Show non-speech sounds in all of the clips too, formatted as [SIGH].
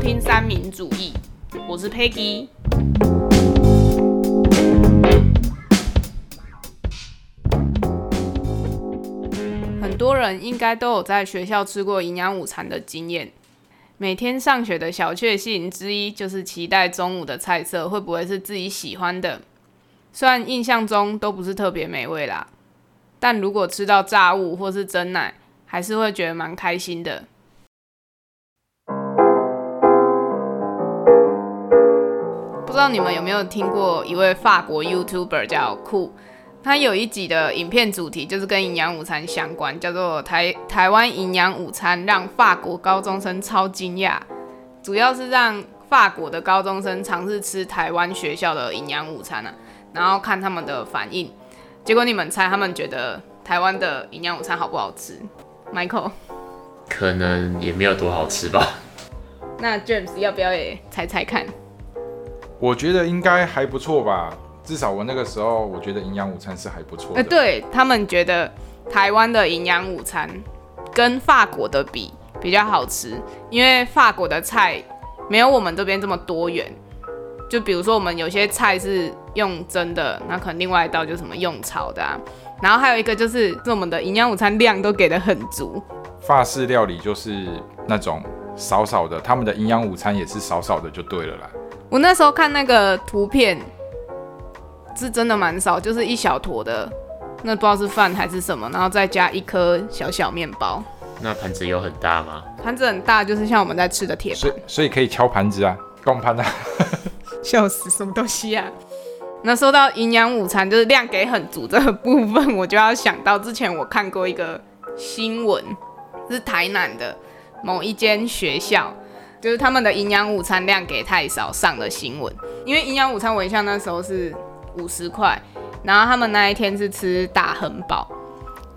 听三民主义，我是 Peggy。很多人应该都有在学校吃过营养午餐的经验。每天上学的小确幸之一，就是期待中午的菜色会不会是自己喜欢的。虽然印象中都不是特别美味啦，但如果吃到炸物或是蒸奶，还是会觉得蛮开心的。道你们有没有听过一位法国 YouTuber 叫酷，他有一集的影片主题就是跟营养午餐相关，叫做台台湾营养午餐让法国高中生超惊讶，主要是让法国的高中生尝试吃台湾学校的营养午餐啊，然后看他们的反应。结果你们猜他们觉得台湾的营养午餐好不好吃？Michael，可能也没有多好吃吧。那 James 要不要也猜猜看？我觉得应该还不错吧，至少我那个时候我觉得营养午餐是还不错呃，的。对他们觉得台湾的营养午餐跟法国的比比较好吃，因为法国的菜没有我们这边这么多元。就比如说我们有些菜是用蒸的，那可能另外一道就是什么用炒的啊。然后还有一个就是，是我们的营养午餐量都给的很足，法式料理就是那种少少的，他们的营养午餐也是少少的就对了啦。我那时候看那个图片，是真的蛮少，就是一小坨的，那不知道是饭还是什么，然后再加一颗小小面包，那盘子有很大吗？盘子很大，就是像我们在吃的铁盘所以。所以可以敲盘子啊，光盘啊。[LAUGHS] 笑死，什么东西啊？那说到营养午餐，就是量给很足这个部分，我就要想到之前我看过一个新闻，是台南的某一间学校，就是他们的营养午餐量给太少上了新闻。因为营养午餐我印象那时候是五十块，然后他们那一天是吃大亨堡，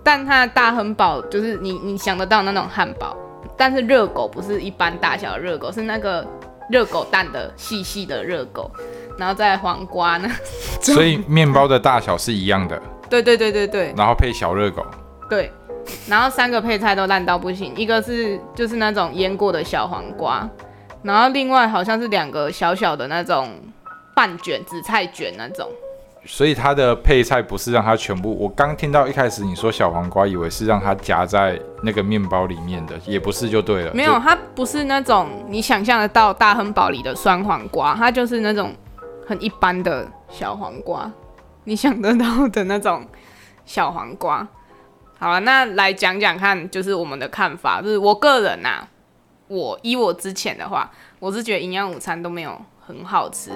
但它的大亨堡就是你你想得到那种汉堡，但是热狗不是一般大小的热狗，是那个热狗蛋的细细的热狗，然后再黄瓜呢？[LAUGHS] 所以面包的大小是一样的，对对对对对然后配小热狗。对，然后三个配菜都烂到不行，一个是就是那种腌过的小黄瓜，然后另外好像是两个小小的那种半卷紫菜卷那种。所以它的配菜不是让它全部，我刚听到一开始你说小黄瓜，以为是让它夹在那个面包里面的，也不是就对了。没有，它不是那种你想象得到大亨堡里的酸黄瓜，它就是那种很一般的小黄瓜，你想得到的那种小黄瓜。好了，那来讲讲看，就是我们的看法，就是我个人呐、我依我之前的话，我是觉得营养午餐都没有很好吃。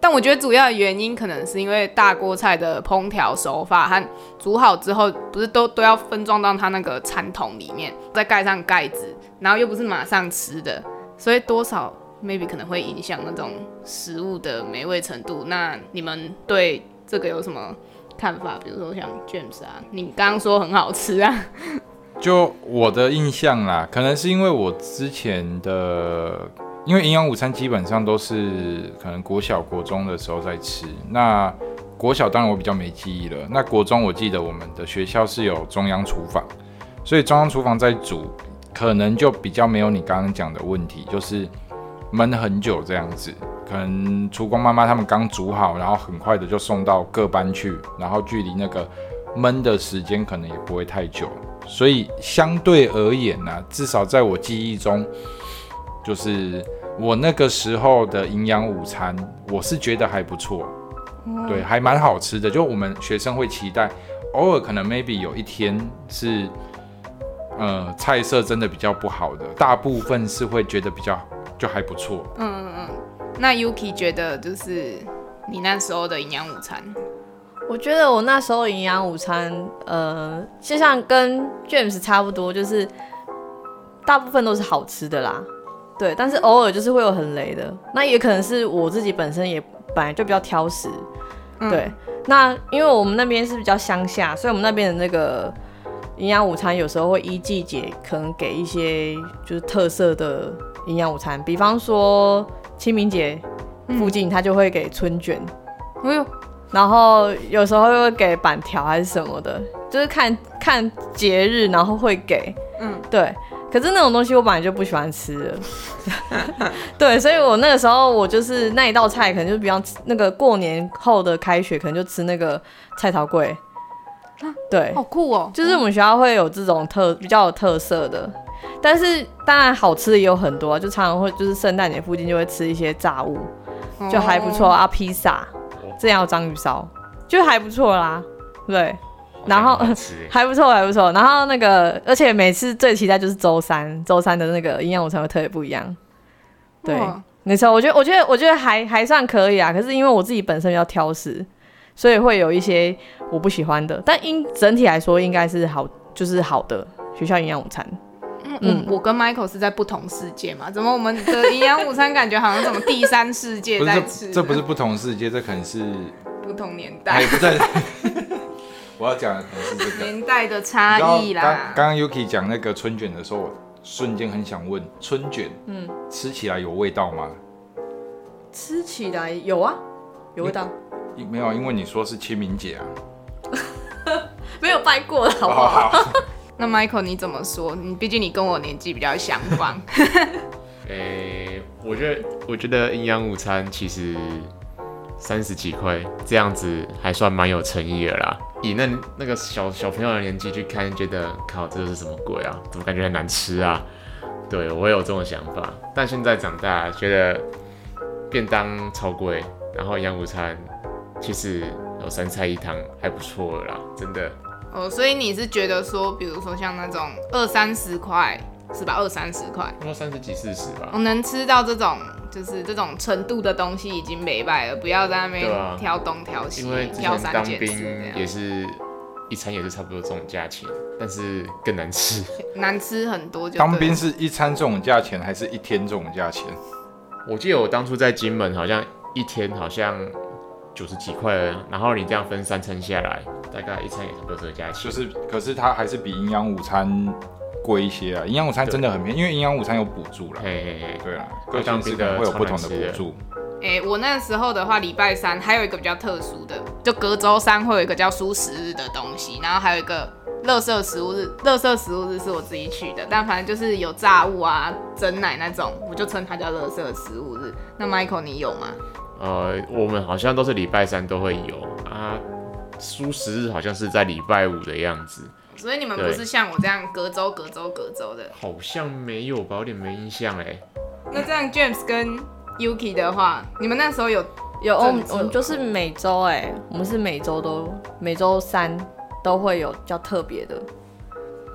但我觉得主要的原因可能是因为大锅菜的烹调手法和煮好之后，不是都都要分装到它那个餐桶里面，再盖上盖子，然后又不是马上吃的，所以多少 maybe 可能会影响那种食物的美味程度。那你们对这个有什么看法？比如说像 James 啊，你刚刚说很好吃啊，就我的印象啦，可能是因为我之前的，因为营养午餐基本上都是可能国小、国中的时候在吃。那国小当然我比较没记忆了，那国中我记得我们的学校是有中央厨房，所以中央厨房在煮，可能就比较没有你刚刚讲的问题，就是焖很久这样子。可能厨工妈妈他们刚煮好，然后很快的就送到各班去，然后距离那个焖的时间可能也不会太久，所以相对而言呢、至少在我记忆中，就是我那个时候的营养午餐，我是觉得还不错，对，还蛮好吃的。就我们学生会期待，偶尔可能 maybe 有一天是，呃，菜色真的比较不好的，大部分是会觉得比较就还不错。那 Yuki 觉得就是你那时候的营养午餐，我觉得我那时候营养午餐，呃，就像跟 James 差不多，就是大部分都是好吃的啦，对，但是偶尔就是会有很雷的，那也可能是我自己本身也本来就比较挑食，对，那因为我们那边是比较乡下，所以我们那边的那个营养午餐有时候会依季节可能给一些就是特色的营养午餐，比方说清明节附近他就会给春卷。哎呦，然后有时候会给板条还是什么的，就是看看节日，然后会给。嗯，对。可是那种东西我本来就不喜欢吃了，[LAUGHS] 对，所以我那个时候我就是那一道菜，可能就比方那个过年后的开学，可能就吃那个菜头粿，对，好酷哦！就是我们学校会有这种特比较有特色的，但是当然好吃的也有很多啊，就常常会就是圣诞节附近就会吃一些炸物，就还不错哦。啊，披萨，这样有章鱼烧，就还不错啦，对，然后 [LAUGHS] 还不错还不错，然后那个而且每次最期待就是周三，周三的那个营养午餐会特别不一样，对，没错，我觉得我觉得我觉得还还算可以啊，可是因为我自己本身比较挑食，所以会有一些我不喜欢的，但应整体来说应该是好，就是好的学校营养午餐。嗯嗯，我跟 Michael 是在不同世界嘛？怎么我们的营养午餐感觉好像什么第三世界在吃这？这不是不同世界，这可能是不同年代哎不在。[LAUGHS] 我要讲的可能是这个。年代的差异啦。刚刚刚 Yuki 讲那个春卷的时候，我瞬间很想问，春卷，嗯嗯，吃起来有味道吗？吃起来有啊，有味道，没有啊，因为你说是清明节啊。[LAUGHS] 没有拜过了好不好好？好，那 Michael 你怎么说？你毕竟你跟我年纪比较相仿，[LAUGHS] 诶、我觉得我觉得营养午餐其实三十几块这样子还算蛮有诚意的啦。以那那个小小朋友的年纪去看，觉得靠这是什么鬼啊？怎么感觉很难吃啊？对我有这种想法，但现在长大觉得便当超贵，然后营养午餐其实有三菜一汤还不错了啦，真的。哦，所以你是觉得说，比如说像那种二三十块是吧？二三十块，那三十几四十吧我、，能吃到这种就是这种程度的东西已经没败了，不要在那边对啊挑东挑西，因为之挑前当三拣四兵样也是一餐也是差不多这种价钱，但是更难吃。[LAUGHS] 难吃很多就对当兵是一餐这种价钱，还是一天这种价钱？我记得我当初在金门好像一天好像九十几块了，然后你这样分三餐下来，大概一餐也差不多这个价钱。就是，可是它还是比营养午餐贵一些啊。营养午餐真的很便宜，因为营养午餐有补助啦。嘿嘿嘿，对啊，各县市可能会有不同的补助。哎、我那时候的话，礼拜三还有一个比较特殊的，就隔周三会有一个叫舒食日的东西，然后还有一个乐色食物日。乐色食物日是我自己取的，但反正就是有炸物啊、蒸奶那种，我就称它叫乐色食物日。那 Michael 你有吗？呃，我们好像都是礼拜三都会有啊，舒适日好像是在礼拜五的样子，所以你们不是像我这样隔周、隔周、隔周的。好像没有吧，有点没印象哎。那这样 James 跟 Yuki 的话，你们那时候有有，我们我们就是每周哎，我们是每周都每周三都会有较特别的。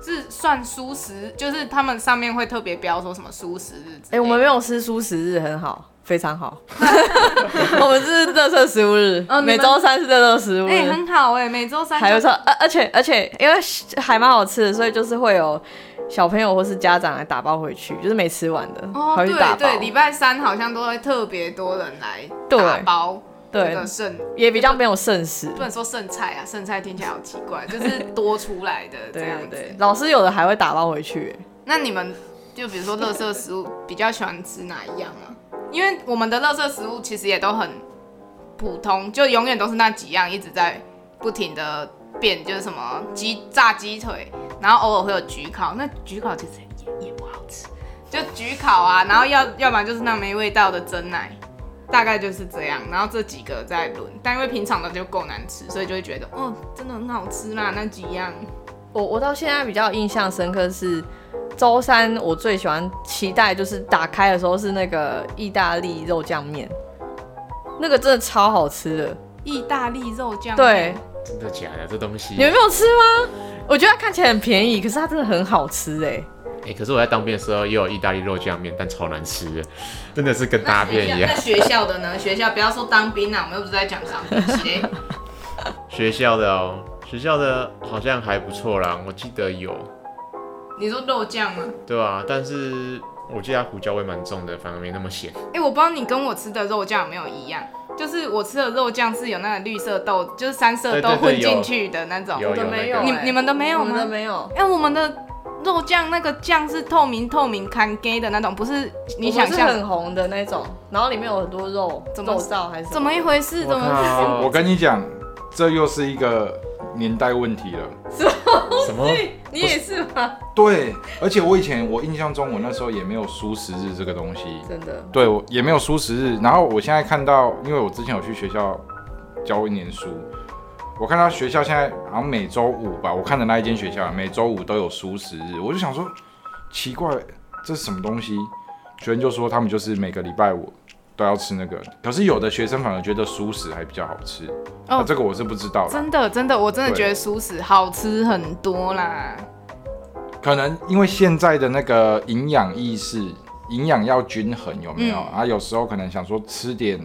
是算舒适，就是他们上面会特别标说什么舒适日之类的。哎、我们没有吃舒适日，很好，非常好。[LAUGHS] 我们是乐色食物日，哦每周三是乐色食物哎、日，很好哎、每周三就还不错。而而且而且，因为还蛮好吃的，所以就是会有小朋友或是家长来打包回去，就是没吃完的，哦，对回去打包。对，礼拜三好像都会特别多人来打包那对个剩，也比较没有剩食。不能说剩菜啊，剩菜听起来好奇怪，就是多出来的 [LAUGHS] 这对样子。对对，老师有的还会打包回去。那你们就比如说垃圾食物，比较喜欢吃哪一样啊？因为我们的垃圾食物其实也都很普通，就永远都是那几样，一直在不停的变，就是什么鸡炸鸡腿，然后偶尔会有焗烤，那焗烤其实也也不好吃，就焗烤啊，然后要要不然就是那没味道的蒸奶。大概就是这样，然后这几个在轮，但因为平常的就够难吃，所以就会觉得哦，真的很好吃啦那几样。我我到现在比较印象深刻是周三，我最喜欢期待就是打开的时候是那个意大利肉酱面，那个真的超好吃的。意大利肉酱对面，真的假的？这东西？你们没有吃吗？我觉得它看起来很便宜，可是它真的很好吃哎。哎、可是我在当兵的时候也有意大利肉酱面，但超难吃的，真的是跟大便一样那。学校的呢？学校不要说当兵啊，我们又不是在讲当兵系列。学校的哦，学校的好像还不错啦，我记得有，你说肉酱吗？对啊，但是我记得它胡椒味蛮重的，反而没那么咸。哎、我不知道你跟我吃的肉酱有没有一样，就是我吃的肉酱是有那个绿色豆，就是三色豆混进去的那种。有的没有欸你你们的没有我们的吗？没有。哎、我们的肉酱那个酱是透明透明看给的那种，不是你想我是象很红的那种，然后里面有很多肉，怎么肉燥还是怎么一回事？怎么靠我跟你讲，这又是一个年代问题了。什么？你也是吗？对，而且我以前我印象中，我那时候也没有舒食日这个东西。真的，对，我也没有舒食日。然后我现在看到，因为我之前有去学校教一年书，我看到学校现在好像每周五吧，我看的那一间学校每周五都有蔬食日，我就想说奇怪，这是什么东西？学生就说他们就是每个礼拜五都要吃那个，可是有的学生反而觉得熟食还比较好吃。哦，这个我是不知道的。真的，真的，我真的觉得熟食好吃很多啦。可能因为现在的那个营养意识，营养要均衡，有没有？啊，有时候可能想说吃点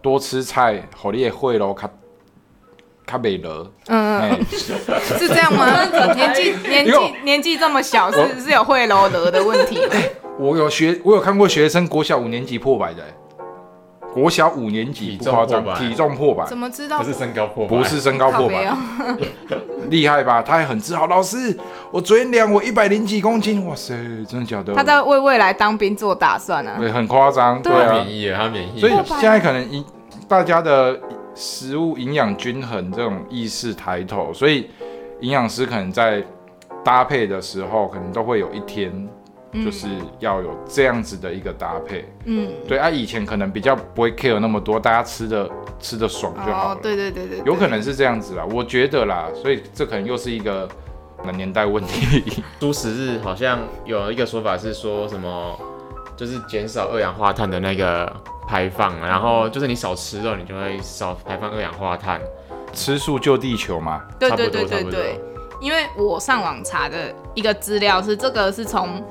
多吃菜，好你也会咯，卡卡美乐。嗯，是这样吗？年纪年纪年纪这么小，是是有会喽得的问题。[LAUGHS] 我有学，我有看过学生国小五年级破百的，国小五年级不夸张，体重破百，怎么知道？不是身高破百，不是身高破百，厉害吧？他还很自豪，老师，我昨天量我一百零几公斤，哇塞，真的假的？他在为未来当兵做打算啊，对，很夸张，对啊，免疫，他免疫，所以现在可能营大家的食物营养均衡这种意识抬头，所以营养师可能在搭配的时候，可能都会有一天。就是要有这样子的一个搭配，嗯，对啊，以前可能比较不会 care 那么多，大家吃的吃的爽就好了，对对对对，有可能是这样子啦，我觉得啦，所以这可能又是一个年代问题。[LAUGHS] 素食日好像有一个说法是说什么，就是减少二氧化碳的那个排放，然后就是你少吃肉，你就会少排放二氧化碳，吃素救地球嘛，对对对对对，因为我上网查的一个资料是这个是从。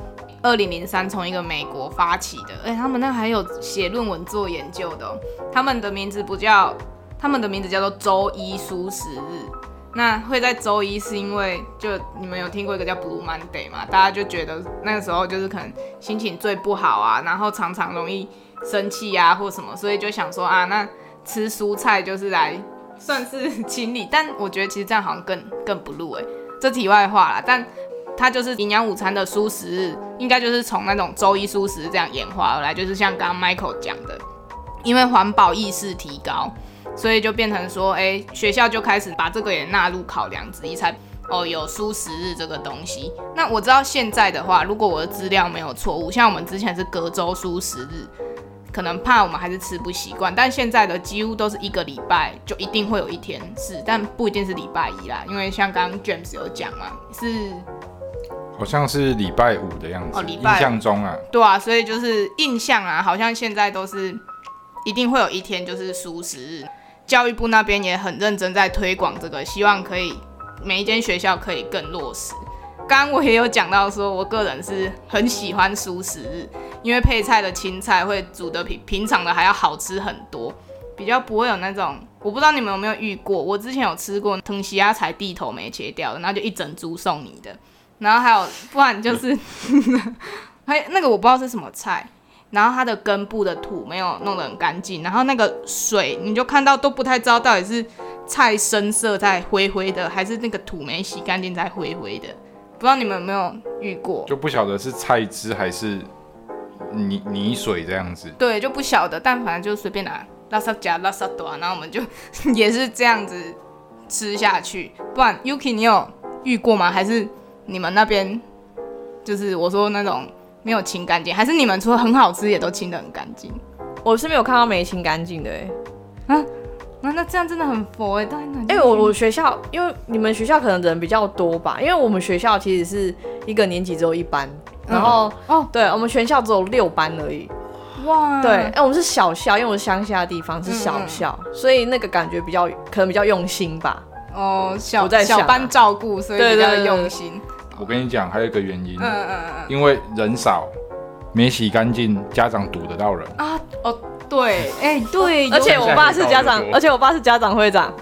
二零零三从一个美国发起的，哎，他们那还有写论文做研究的，他们的名字不叫，他们的名字叫做周一蔬食日。那会在周一是因为，就你们有听过一个叫 Blue Monday 嘛？大家就觉得那个时候就是可能心情最不好啊，然后常常容易生气啊或什么，所以就想说啊，那吃蔬菜就是来算是 [LAUGHS] 清理。但我觉得其实这样好像更更不入哎，这题外话啦，但。它就是营养午餐的蔬食日，应该就是从那种周一蔬食这样演化而来，就是像刚刚 Michael 讲的，因为环保意识提高，所以就变成说，哎，学校就开始把这个也纳入考量之一，才哦有蔬食日这个东西。那我知道现在的话，如果我的资料没有错误，像我们之前是隔周蔬食日，可能怕我们还是吃不习惯，但现在的几乎都是一个礼拜就一定会有一天是，但不一定是礼拜一啦，因为像刚刚 James 有讲嘛，是。好像是礼拜五的样子，哦，礼拜印象中啊，对啊，所以就是印象啊，好像现在都是一定会有一天就是熟食日，教育部那边也很认真在推广这个，希望可以每一间学校可以更落实。刚刚我也有讲到说，我个人是很喜欢熟食日，因为配菜的青菜会煮的比平常的还要好吃很多，比较不会有那种，我不知道你们有没有遇过，我之前有吃过藤西鸭才地头没切掉的，然后就一整株送你的。然后还有，不然就是，[LAUGHS] 还那个我不知道是什么菜，然后它的根部的土没有弄得很干净，然后那个水你就看到都不太知道到底是菜深色在灰灰的，还是那个土没洗干净在灰灰的，不知道你们有没有遇过？就不晓得是菜汁还是泥泥水这样子。对，就不晓得，但反正就随便拿拉萨加拉萨多，然后我们就 [LAUGHS] 也是这样子吃下去。不然 Yuki 你有遇过吗？还是？你们那边就是我说那种没有清干净，还是你们除了很好吃也都清的很干净？我是没有看到没清干净的哎。啊，那那这样真的很佛哎。哎，我我学校，因为你们学校可能人比较多吧，因为我们学校其实是一个年级只有一班，然后哦，对我们全校只有六班而已。哇，对，哎，我们是小校，因为我是乡下的地方是小校，所以那个感觉比较可能比较用心吧。哦，小小班照顾，所以比较用心。我跟你讲，还有一个原因，嗯嗯嗯，因为人少，没洗干净，家长堵得到人啊。哦，对，哎，对，而且我爸是家长，而且我爸是家长会长。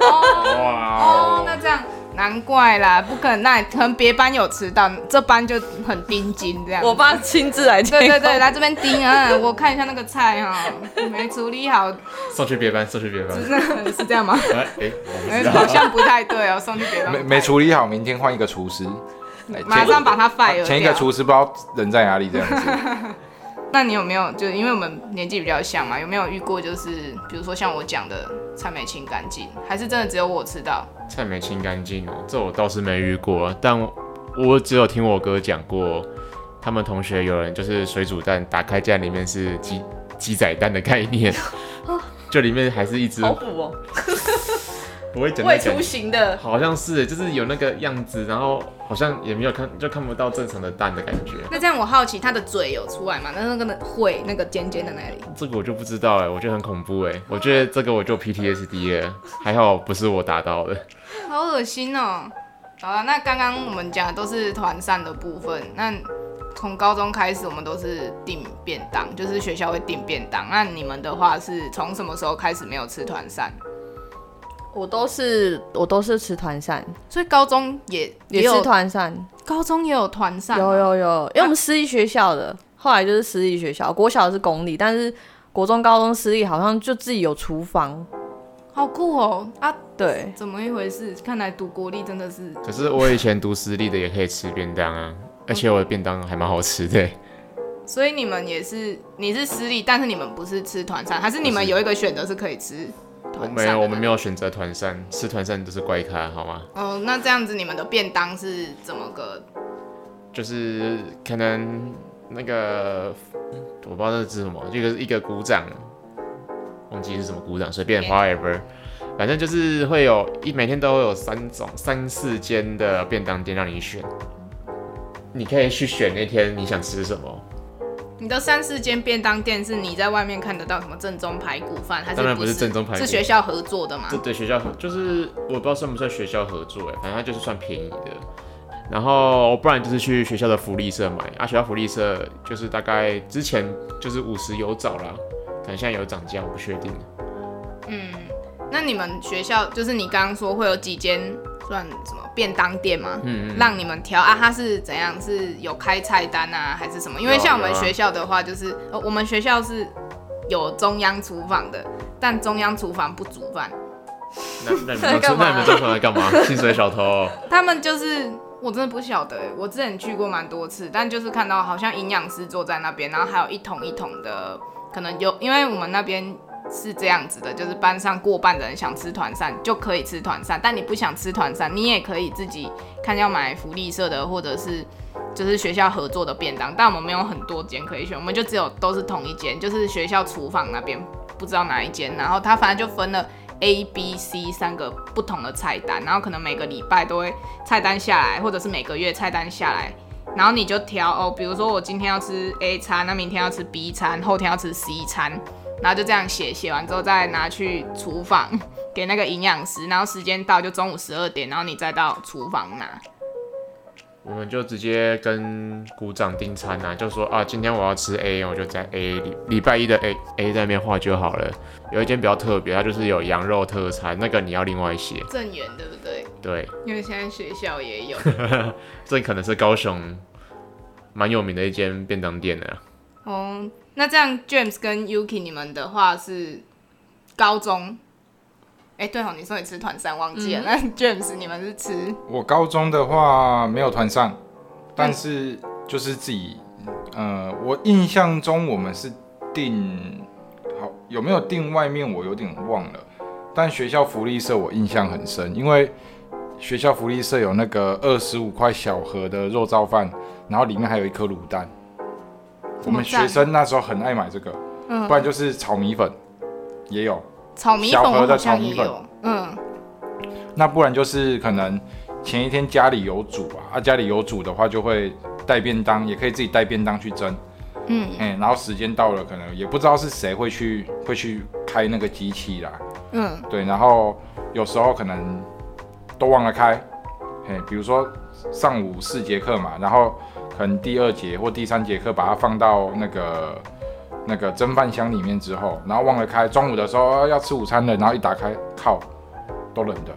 哇哦，那这样。难怪啦，不可能，那可能别班有迟到，这班就很盯紧这样。我爸亲自来，[LAUGHS] 对对对，来这边盯啊，我看一下那个菜哈，没处理好，送去别班，送去别班，是这样吗？哎，好像不太对哦，送去别班，没没处理好，明天换一个厨师，马上把他 fire 前一个厨师不知道人在哪里这样子。[LAUGHS] 那你有没有，就是因为我们年纪比较像嘛，有没有遇过就是，比如说像我讲的菜没清干净，还是真的只有我吃到？菜没清干净哦，这我倒是没遇过，但我我只有听我哥讲过，他们同学有人就是水煮蛋打开竟然里面是鸡鸡仔蛋的概念，[LAUGHS] 就里面还是一只好补哦，不会讲未那感出型的，好像是，就是有那个样子，然后好像也没有看，就看不到正常的蛋的感觉。那这样我好奇，它的嘴有出来吗？那那个会那个尖尖的那里，这个我就不知道哎，我觉得很恐怖哎，我觉得这个我就 PTSD 了，还好不是我打到的。好恶心哦。好了，那刚刚我们讲的都是团膳的部分，那从高中开始我们都是订便当，就是学校会订便当。那你们的话是从什么时候开始没有吃团膳？我都是我都是吃团膳，所以高中也也有吃团膳，高中也有团膳，有有有，因为我们私立学校的，后来就是私立学校，国小是公立，但是国中、高中私立好像就自己有厨房，好酷哦啊！对，怎么一回事？看来读国立真的是可是我以前读私立的也可以吃便当啊，而且我的便当还蛮好吃的。[LAUGHS] 所以你们也是，你是私立，但是你们不是吃团餐，还是你们有一个选择是可以吃我团？没有，我们没。有选择团膳，吃团膳都是怪咖，好吗？哦，那这样子你们的便当是怎么个？就是可能那个我不知道那是什么，一个一个鼓掌，忘记是什么鼓掌，随便 whatever，反正就是会有一每天都会有三种三四间的便当店让你选，你可以去选那天你想吃什么。你的三四间便当店是你在外面看得到什么正宗排骨饭，还是当然不是正宗排骨是学校合作的嘛这？对学校合就是我不知道算不算学校合作哎，反正它就是算便宜的。然后不然就是去学校的福利社买啊，学校福利社就是大概之前就是五十有找啦，可能现在有涨价，我不确定。嗯，那你们学校就是你刚刚说会有几间算什么便当店吗？嗯嗯，让你们挑啊，他是怎样？是有开菜单啊，还是什么？因为像我们学校的话，就是呃，我们学校是有中央厨房的，但中央厨房不煮饭，那那你们 [LAUGHS] 干嘛那你们中传来干嘛？[LAUGHS] 薪水小偷哦、他们就是我真的不晓得欸，我之前去过蛮多次，但就是看到好像营养师坐在那边，然后还有一桶一桶的，可能有，因为我们那边是这样子的，就是班上过半的人想吃团膳就可以吃团膳，但你不想吃团膳，你也可以自己看要买福利社的或者是就是学校合作的便当，但我们没有很多间可以选，我们就只有都是同一间，就是学校厨房那边不知道哪一间，然后它反正就分了。A、B、C 三个不同的菜单，然后可能每个礼拜都会菜单下来，或者是每个月菜单下来，然后你就挑哦，比如说我今天要吃 A 餐，那明天要吃 B 餐，后天要吃 C 餐，然后就这样写，写完之后再拿去厨房给那个营养师，然后时间到就中午十二点，然后你再到厨房拿。我们就直接跟股长订餐啊，就说啊，今天我要吃 A，我就在 A 礼礼拜一的 A A 在那边画就好了。有一间比较特别，它就是有羊肉特餐，那个你要另外写。正源对不对？对，因为现在学校也有。[LAUGHS] 这可能是高雄蛮有名的一间便当店的。哦，那这样 James 跟 Yuki 你们的话是高中？哎、对哦，你说你吃团膳忘记了，那 James 你们是吃我高中的话没有团上，但是就是自己，呃，我印象中我们是订好有没有订外面我有点忘了，但学校福利社我印象很深，因为学校福利社有那个二十五块小盒的肉燥饭，然后里面还有一颗卤蛋。我们学生那时候很爱买这个，嗯。不然就是炒米粉也有。炒米粉，小盒的炒米粉。嗯，那不然就是可能前一天家里有煮啊，啊家里有煮的话就会带便当，也可以自己带便当去蒸，嗯。嗯，然后时间到了，可能也不知道是谁会去会去开那个机器啦，嗯，对，然后有时候可能都忘了开，哎，比如说上午四节课嘛，然后可能第二节或第三节课把它放到那个那个蒸饭箱里面之后，然后忘了开，中午的时候啊要吃午餐了，然后一打开，靠，都冷的。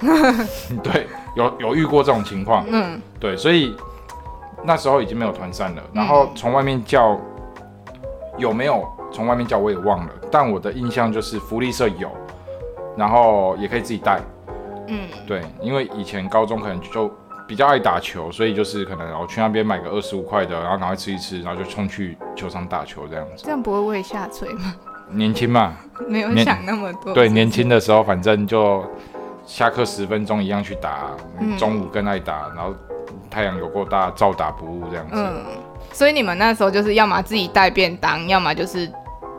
[LAUGHS] 对，有有遇过这种情况，嗯，对，所以那时候已经没有团扇了，然后从外面叫有没有？从外面叫我也忘了，但我的印象就是福利社有，然后也可以自己带，嗯，对，因为以前高中可能就比较爱打球，所以就是可能我去那边买个二十五块的，然后赶快吃一吃，然后就冲去球场打球这样子。这样不会胃下垂吗？年轻嘛，[LAUGHS] 没有想那么多。对，年轻的时候反正就下课十分钟一样去打，嗯中午更爱打，然后太阳有够大，照打不误这样子。嗯，所以你们那时候就是要么自己带便当，要么就是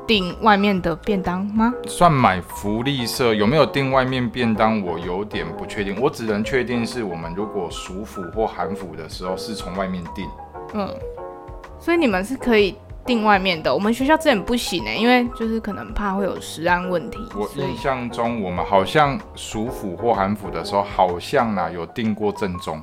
订外面的便当吗？算买福利社有没有订外面便当，我有点不确定。我只能确定是我们如果暑辅或寒辅的时候是从外面订。嗯，所以你们是可以订外面的。我们学校之前不行呢、因为就是可能怕会有食安问题。我印象中，我们好像暑辅或寒辅的时候，好像啦有订过正宗。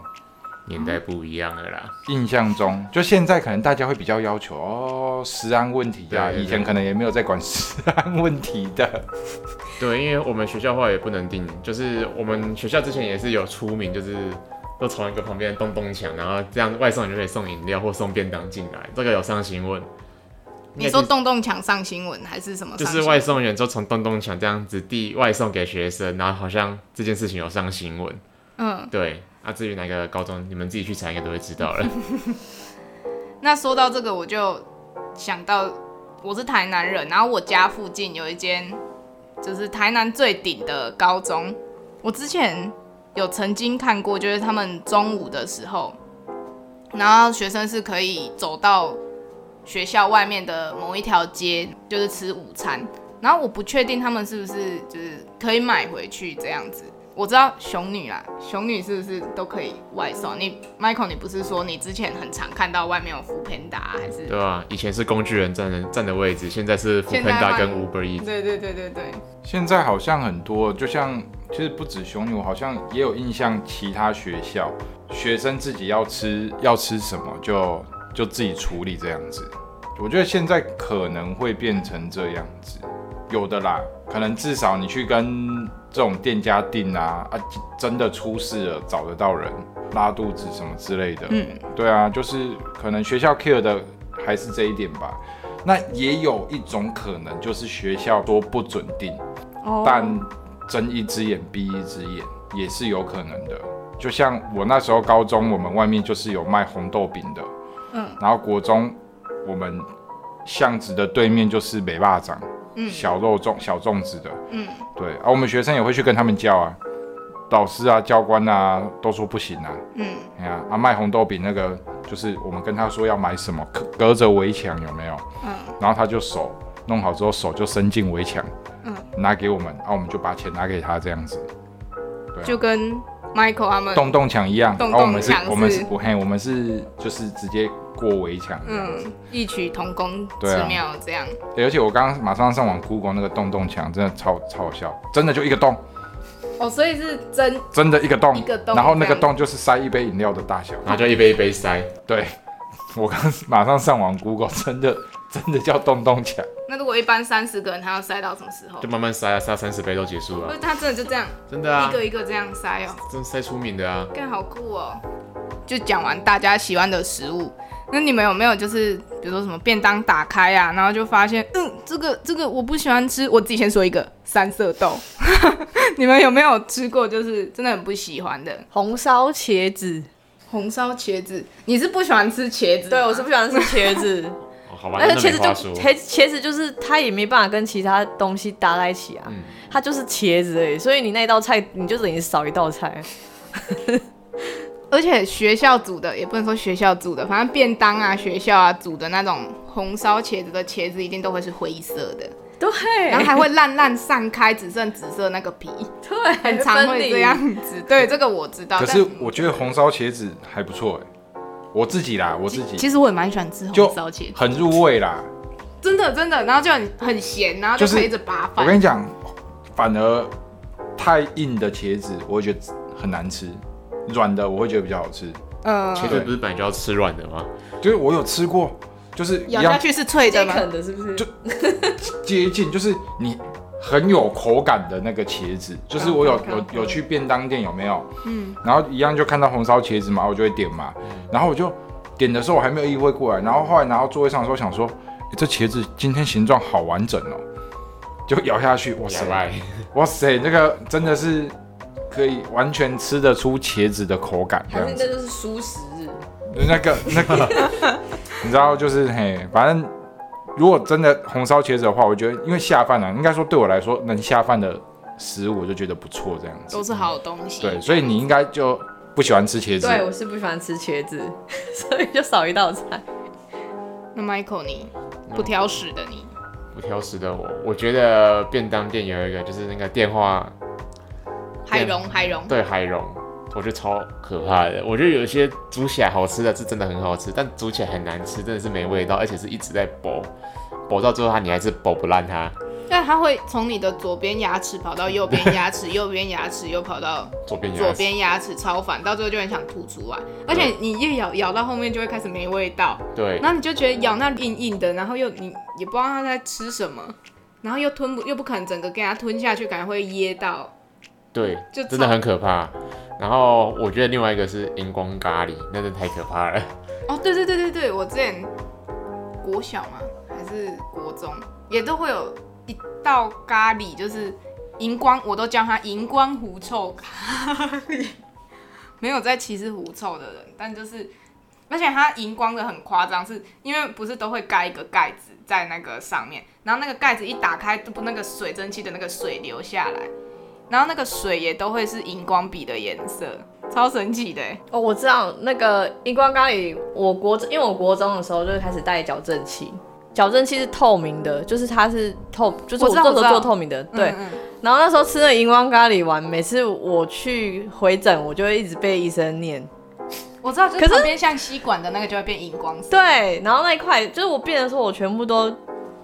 年代不一样了啦。印象中，就现在可能大家会比较要求哦，食安问题啊，对对对以前可能也没有在管食安问题的。[LAUGHS] 对，因为我们学校后来也不能定，就是我们学校之前也是有出名，就是都从一个旁边的洞洞墙，然后这样外送人就可以送饮料或送便当进来，这个有上新闻。你说洞洞墙上新闻还是什么？就是外送员就从洞洞墙这样子递外送给学生，然后好像这件事情有上新闻。嗯，对，那、至于哪个高中，你们自己去查应该都会知道了。[LAUGHS] [LAUGHS] 那说到这个，我就想到我是台南人，然后我家附近有一间就是台南最顶的高中。我之前有曾经看过，就是他们中午的时候，然后学生是可以走到学校外面的某一条街，就是吃午餐。然后我不确定他们是不是就是可以买回去这样子。我知道熊女啦，熊女是不是都可以外送？你 Michael，你不是说你之前很常看到外面有福 Panda 还是？对啊？以前是工具人站的站的位置，现在是 f o 现 o 在 Panda 跟 Uber Eats。对对对对对，现在好像很多，就像其实不止熊女，我好像也有印象，其他学校学生自己要吃要吃什么就就自己处理这样子。我觉得现在可能会变成这样子，有的啦，可能至少你去跟这种店家订啊啊，真的出事了找得到人，拉肚子什么之类的。嗯，对啊，就是可能学校 care 的还是这一点吧。那也有一种可能，就是学校说不准定，哦但睁一只眼闭一只眼也是有可能的。就像我那时候高中，我们外面就是有卖红豆饼的，嗯，然后国中我们巷子的对面就是美霸掌，嗯。小肉粽小粽子的，嗯，对，啊，我们学生也会去跟他们叫啊，老师啊、教官啊都说不行啊，嗯，哎呀，啊卖红豆饼那个就是我们跟他说要买什么，隔隔着围墙有没有？嗯，然后他就手弄好之后手就伸进围墙，嗯，拿给我们，然后我们就把钱拿给他这样子，对啊。就跟 Michael 他们，洞洞墙一样，洞我们是我们是是。我嘿我们是就是直接过围墙这样子嗯，异曲同工对啊之妙这样。欸而且我刚刚马上上网 Google 那个洞洞墙，真的超超好笑，真的就一个洞，哦，所以是真真的一个洞，一个洞然后那个洞就是塞一杯饮料的大小。然后就一杯一杯塞，对，[LAUGHS] 我刚马上上网 Google，[LAUGHS] 真的真的叫洞洞墙。那如果一般三十个人，他要塞到什么时候就？慢慢塞啊，塞到三十杯都结束了不是，。他真的就这样真的啊一，个一个这样塞哦，真塞出名的啊。更好酷哦。就讲完大家喜欢的食物，那你们有没有就是比如说什么便当打开啊，然后就发现，嗯，这个这个我不喜欢吃，我自己先说一个三色豆，[LAUGHS] 你们有没有吃过就是真的很不喜欢的红烧茄子，红烧茄子？你是不喜欢吃茄子？对我是不喜欢吃茄子，[LAUGHS] 哦好吧，而那且茄子就。茄茄子就是它也没办法跟其他东西搭在一起啊，嗯，它就是茄子而已，所以你那道菜你就等于少一道菜。而且学校煮的也不能说学校煮的，反正便当啊、学校啊煮的那种红烧茄子的茄子一定都会是灰色的，对，然后还会烂烂散开，只剩紫色那个皮，[LAUGHS] 对，很常会这样子。对，这个我知道。可是我觉得红烧茄子还不错哎，我自己啦，我自己其实我也蛮喜欢吃红烧茄子，很入味啦。真的真的，然后就很很咸，然后就就是可以一直拔饭。我跟你讲，反而太硬的茄子我会觉得很难吃，软的我会觉得比较好吃。嗯，茄子不是本来就要吃软的吗？就是我有吃过，就是咬下去是脆的吗？接啃的是不是？就 [LAUGHS] 接近，就是你很有口感的那个茄子，就是我有有有去便当店有没有？嗯，然后一样就看到红烧茄子嘛，我就会点嘛，然后我就点的时候我还没有意会过来，然后后来拿到座位上的时候想说，诶这茄子今天形状好完整哦，就咬下去，哇塞 [LAUGHS] 哇塞，那个真的是可以完全吃得出茄子的口感这还是样子，那就是素食日？那个那个，[LAUGHS] 你知道就是嘿，反正如果真的红烧茄子的话，我觉得因为下饭啊，应该说对我来说能下饭的食物，我就觉得不错这样子。都是好东西。对，所以你应该就不喜欢吃茄子。对，我是不喜欢吃茄子，[LAUGHS] 所以就少一道菜。那 Michael 你不挑食的你，不挑食的我，我觉得便当店有一个就是那个电话，海荣海荣，对海荣，我觉得超可怕的。我觉得有一些煮起来好吃的是真的很好吃，但煮起来很难吃，真的是没味道，而且是一直在剥，剥到最后它你还是剥不烂它。但它会从你的左边牙齿跑到右边牙齿，[LAUGHS] 右边牙齿又跑到左边牙左齿边牙齿，超烦，到最后就很想吐出来。而且你越咬咬到后面就会开始没味道，对然后你就觉得咬那硬硬的，然后又你也不知道它在吃什么，然后又吞不又不可能整个给它吞下去，感觉会噎到。对，就真的很可怕。然后我觉得另外一个是荧光咖喱，那真的太可怕了。哦，对对对对对，我之前国小嘛还是国中，也都会有一道咖喱，就是荧光，我都叫它荧光狐臭咖喱。没有在歧视狐臭的人，但就是，而且它荧光的很夸张，是因为不是都会盖一个盖子在那个上面，然后那个盖子一打开，不那个水蒸气的那个水流下来，然后那个水也都会是荧光笔的颜色，超神奇的欸。哦，我知道那个荧光咖喱，我国因为我国中的时候就开始带矫正器，矫正器是透明的，就是它是透，就是我做的做透明的，对。嗯嗯然后那时候吃那个荧光咖喱丸，每次我去回诊，我就会一直被医生念。我知道，就可是边像吸管的那个就会变荧光色。对，然后那一块就是我变的时候，我全部都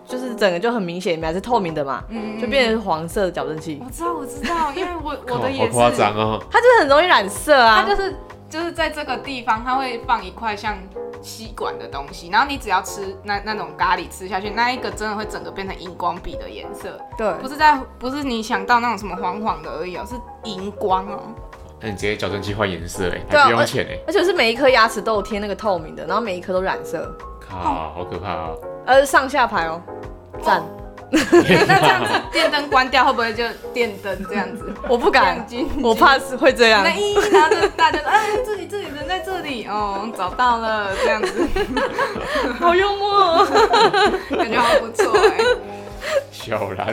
就是整个就很明显，还是透明的嘛，嗯，嗯，就变成是黄色的矫正器，我知道，我知道，因为我我好的也是，夸张哦！它就是很容易染色啊。它就是就是在这个地方，它会放一块像吸管的东西，然后你只要吃那那种咖喱吃下去，那一个真的会整个变成荧光笔的颜色，对不是在不是你想到那种什么黄黄的而已哦，是荧光哦。那你直接矫正器换颜色哎，还不用钱哎，而且是每一颗牙齿都有贴那个透明的，然后每一颗都染色，靠，好可怕啊！呃，上下排哦，站，那 [LAUGHS] 那这样子 [LAUGHS] 电灯关掉会不会就电灯这样子？我不敢我怕是会这样那。一然后就大家都哎，这里这里人在这里哦，找到了这样子，[LAUGHS] 好幽默哦，感觉好不错哎。小兰，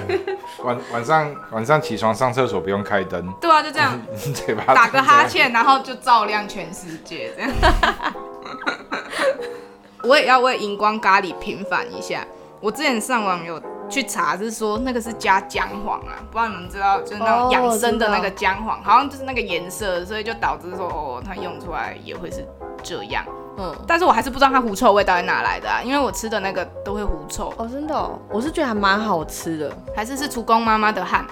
晚晚上晚上起床上厕所不用开灯，对啊，就这样嘴巴打个哈欠，然后就照亮全世界这样。我也要为荧光咖喱平反一下。我之前上网有去查，是说那个是加姜黄啊，不知道你们知道，就是那种哦养生的那个姜黄，好像就是那个颜色，所以就导致说哦，它用出来也会是这样。嗯，但是我还是不知道它狐臭味到底哪来的啊，因为我吃的那个都会狐臭，哦，真的哦，我是觉得还蛮好吃的，还是是厨工妈妈的汗。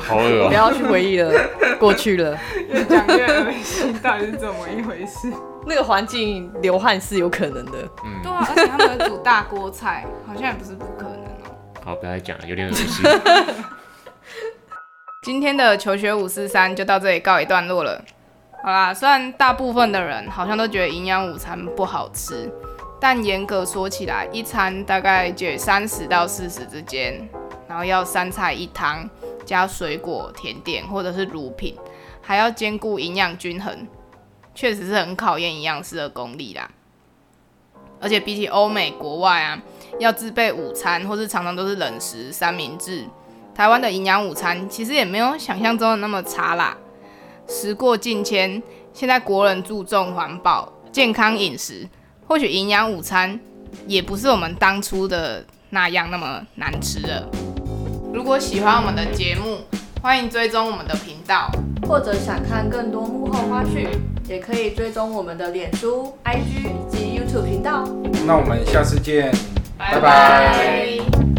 好恶哦！不要去回忆了，过去了，越讲越恶心，到底是怎么一回事？那个环境流汗是有可能的。嗯对，啊，而且他们煮大锅菜，好像也不是不可能哦。好，不要再讲了，有点恶心。[LAUGHS] 今天的求学五四三就到这里告一段落了。好啦，虽然大部分的人好像都觉得营养午餐不好吃，但严格说起来，一餐大概介三十到四十之间，然后要三菜一汤，加水果、甜点或者是乳品，还要兼顾营养均衡，确实是很考验营养师的功力啦。而且比起欧美国外啊，要自备午餐或是常常都是冷食、三明治，台湾的营养午餐其实也没有想象中的那么差啦。时过境迁，现在国人注重环保、健康饮食，或许营养午餐也不是我们当初的那样那么难吃了。如果喜欢我们的节目，欢迎追踪我们的频道。或者想看更多幕后花絮，也可以追踪我们的脸书、IG 以及 YouTube 频道。那我们下次见。拜拜拜